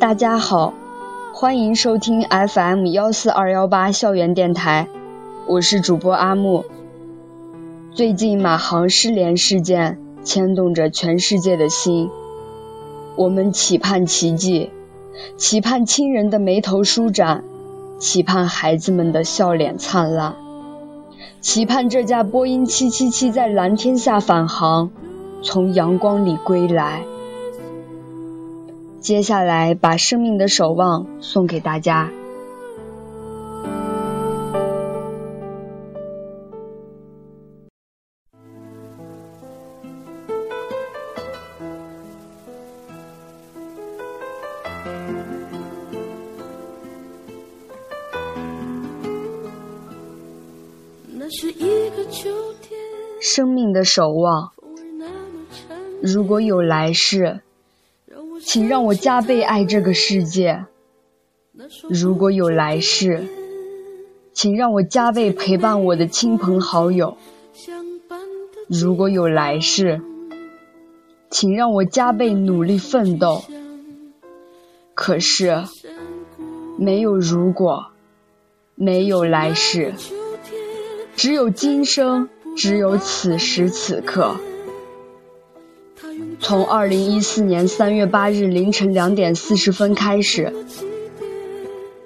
大家好，欢迎收听 FM 幺四二幺八校园电台，我是主播阿木。最近马航失联事件牵动着全世界的心，我们期盼奇迹，期盼亲人的眉头舒展，期盼孩子们的笑脸灿烂，期盼这架波音七七七在蓝天下返航，从阳光里归来。接下来，把生命的守望送给大家。生命的守望，如果有来世。请让我加倍爱这个世界。如果有来世，请让我加倍陪伴我的亲朋好友。如果有来世，请让我加倍努力奋斗。可是，没有如果，没有来世，只有今生，只有此时此刻。从二零一四年三月八日凌晨两点四十分开始，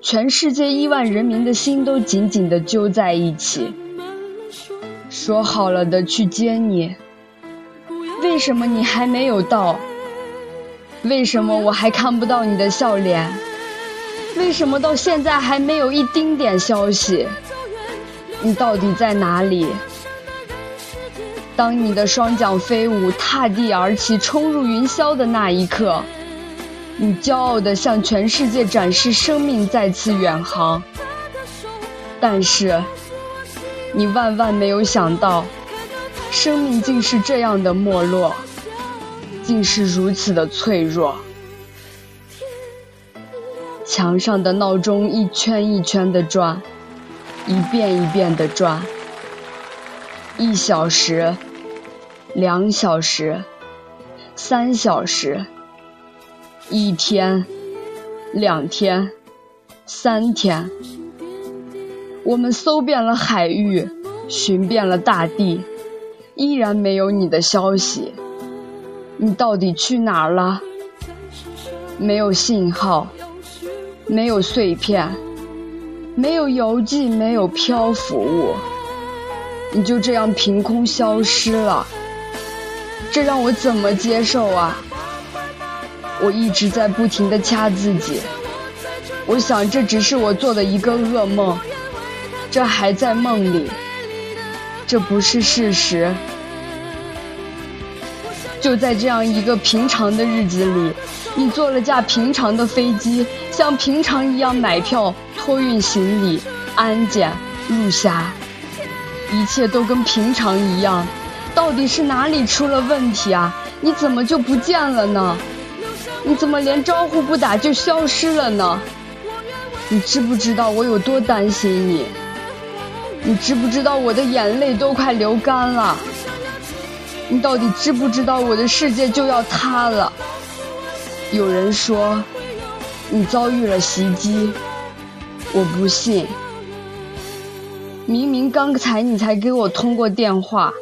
全世界亿万人民的心都紧紧地揪在一起，说好了的去接你，为什么你还没有到？为什么我还看不到你的笑脸？为什么到现在还没有一丁点消息？你到底在哪里？当你的双桨飞舞，踏地而起，冲入云霄的那一刻，你骄傲地向全世界展示生命再次远航。但是，你万万没有想到，生命竟是这样的没落，竟是如此的脆弱。墙上的闹钟一圈一圈地转，一遍一遍地转。一小时，两小时，三小时，一天，两天，三天，我们搜遍了海域，寻遍了大地，依然没有你的消息。你到底去哪儿了？没有信号，没有碎片，没有邮寄，没有漂浮物。你就这样凭空消失了，这让我怎么接受啊？我一直在不停地掐自己，我想这只是我做的一个噩梦，这还在梦里，这不是事实。就在这样一个平常的日子里，你坐了架平常的飞机，像平常一样买票、托运行李、安检、入辖。一切都跟平常一样，到底是哪里出了问题啊？你怎么就不见了呢？你怎么连招呼不打就消失了呢？你知不知道我有多担心你？你知不知道我的眼泪都快流干了？你到底知不知道我的世界就要塌了？有人说你遭遇了袭击，我不信。明明刚才你才给我通过电话。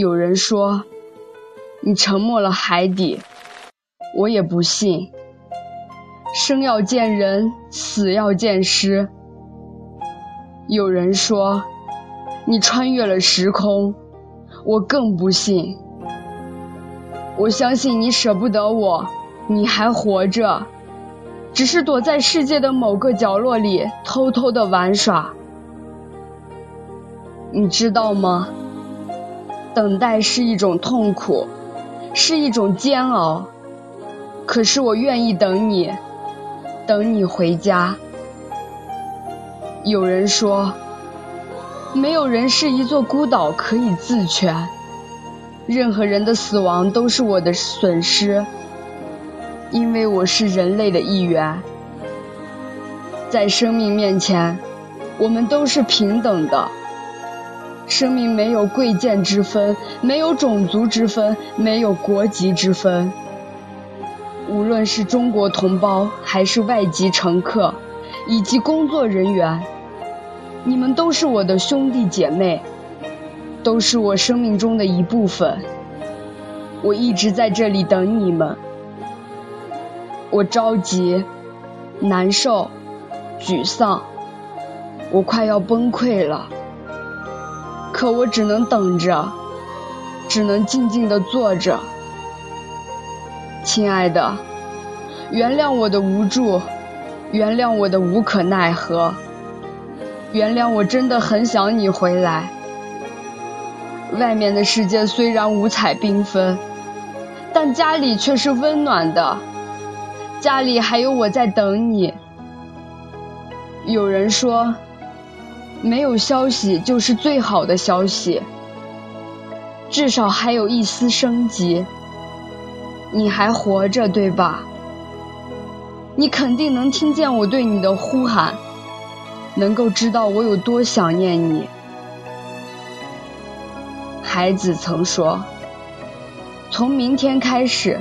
有人说你沉没了海底，我也不信。生要见人，死要见尸。有人说你穿越了时空，我更不信。我相信你舍不得我，你还活着，只是躲在世界的某个角落里偷偷的玩耍。你知道吗？等待是一种痛苦，是一种煎熬。可是我愿意等你，等你回家。有人说，没有人是一座孤岛可以自全，任何人的死亡都是我的损失，因为我是人类的一员。在生命面前，我们都是平等的。生命没有贵贱之分，没有种族之分，没有国籍之分。无论是中国同胞还是外籍乘客，以及工作人员，你们都是我的兄弟姐妹，都是我生命中的一部分。我一直在这里等你们。我着急、难受、沮丧，我快要崩溃了。可我只能等着，只能静静地坐着。亲爱的，原谅我的无助，原谅我的无可奈何，原谅我真的很想你回来。外面的世界虽然五彩缤纷，但家里却是温暖的，家里还有我在等你。有人说，没有消息就是最好的消息，至少还有一丝生机。你还活着，对吧？你肯定能听见我对你的呼喊，能够知道我有多想念你。孩子曾说：“从明天开始，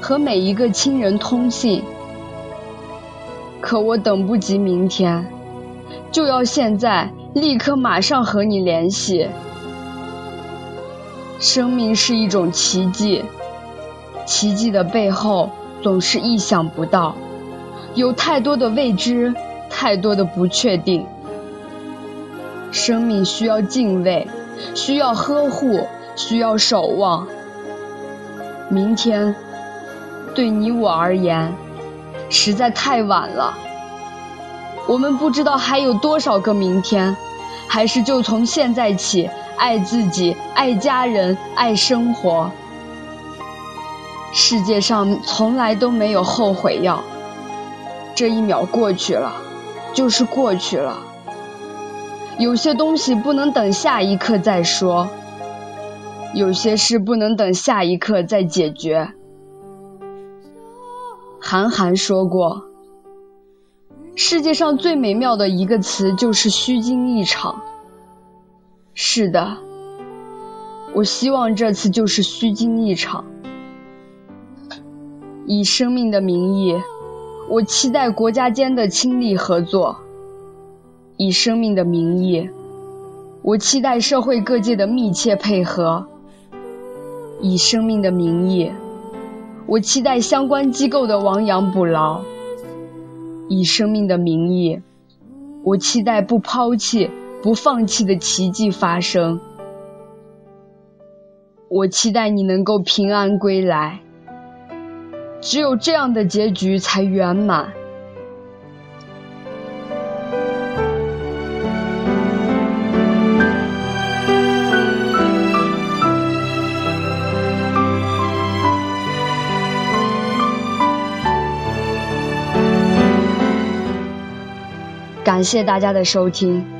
和每一个亲人通信。”可我等不及明天，就要现在立刻马上和你联系。生命是一种奇迹。奇迹的背后总是意想不到，有太多的未知，太多的不确定。生命需要敬畏，需要呵护，需要守望。明天，对你我而言，实在太晚了。我们不知道还有多少个明天，还是就从现在起，爱自己，爱家人，爱生活。世界上从来都没有后悔药。这一秒过去了，就是过去了。有些东西不能等下一刻再说，有些事不能等下一刻再解决。韩寒说过：“世界上最美妙的一个词就是虚惊一场。”是的，我希望这次就是虚惊一场。以生命的名义，我期待国家间的亲力合作；以生命的名义，我期待社会各界的密切配合；以生命的名义，我期待相关机构的亡羊补牢；以生命的名义，我期待不抛弃、不放弃的奇迹发生。我期待你能够平安归来。只有这样的结局才圆满。感谢大家的收听。